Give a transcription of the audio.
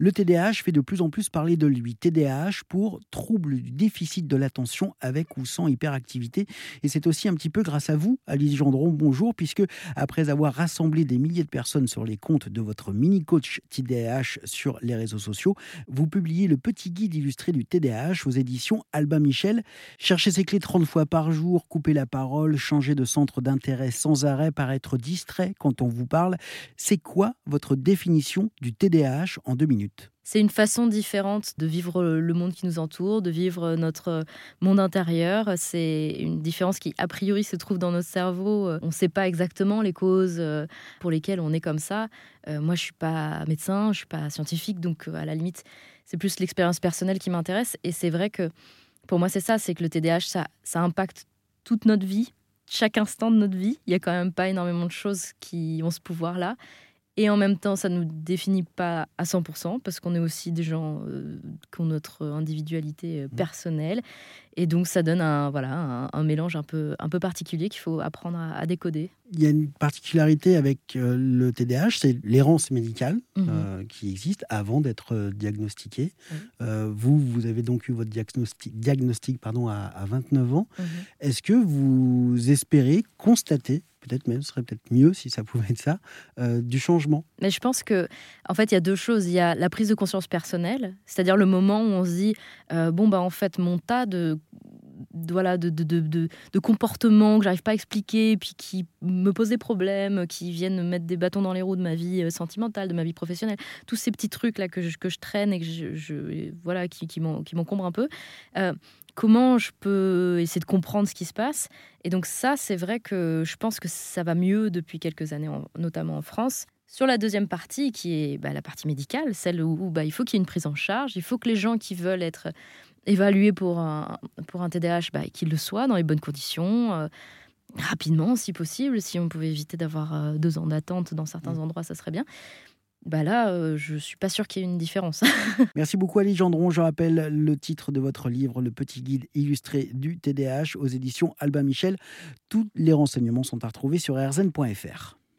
Le TDAH fait de plus en plus parler de lui. TDAH pour trouble du déficit de l'attention avec ou sans hyperactivité. Et c'est aussi un petit peu grâce à vous, Alice Gendron, bonjour, puisque après avoir rassemblé des milliers de personnes sur les comptes de votre mini-coach TDAH sur les réseaux sociaux, vous publiez le petit guide illustré du TDAH aux éditions Albin Michel. Cherchez ses clés 30 fois par jour, couper la parole, changer de centre d'intérêt sans arrêt, paraître distrait quand on vous parle. C'est quoi votre définition du TDAH en deux minutes? C'est une façon différente de vivre le monde qui nous entoure, de vivre notre monde intérieur. C'est une différence qui, a priori, se trouve dans notre cerveau. On ne sait pas exactement les causes euh, pour lesquelles on est comme ça. Euh, moi, je ne suis pas médecin, je ne suis pas scientifique, donc euh, à la limite, c'est plus l'expérience personnelle qui m'intéresse. Et c'est vrai que pour moi, c'est ça, c'est que le TDAH, ça, ça impacte toute notre vie, chaque instant de notre vie. Il n'y a quand même pas énormément de choses qui ont ce pouvoir-là. Et en même temps, ça ne nous définit pas à 100% parce qu'on est aussi des gens euh, qui ont notre individualité euh, mmh. personnelle. Et donc, ça donne un, voilà, un, mélange un peu, un peu particulier qu'il faut apprendre à, décoder. Il y a une particularité avec euh, le TDAH, c'est l'errance médicale mmh. qui existe avant d'être diagnostiqué. vous, vous avez donc eu votre diagnostic, diagnostic pardon, à, à 29 ans. Mmh. Est-ce que vous espérez constater peut-être même, ce serait peut-être mieux si ça pouvait être ça, euh, du changement. Mais je pense que, en fait, il y a deux choses. Il y a la prise de conscience personnelle, c'est-à-dire le moment où on se dit, euh, bon, bah, en fait, mon tas de voilà, de, de, de, comportements que j'arrive pas à expliquer, puis qui me posent des problèmes, qui viennent mettre des bâtons dans les roues de ma vie euh, sentimentale, de ma vie professionnelle, tous ces petits trucs là que je, que je traîne et que je, voilà qui, qui m'encombrent un peu comment je peux essayer de comprendre ce qui se passe? Et donc ça, c'est vrai que je pense que ça va mieux depuis quelques années, notamment en France. Sur la deuxième partie, qui est bah, la partie médicale, celle où, bah, il faut qu'il y ait une prise en charge, il faut que les gens qui veulent être évalués pour un, pour un TDAH, bah, qu'ils le soient dans les bonnes conditions, euh, rapidement si possible. Si on pouvait éviter d'avoir euh, deux ans d'attente dans certains mmh. endroits, ça serait bien bah là, euh, je suis pas sûre qu'il y ait une différence. Merci beaucoup Ali Gendron. Je rappelle le titre de votre livre, Le petit guide illustré du TDAH aux éditions Albin Michel. Tous les renseignements sont à retrouver sur rzn.fr.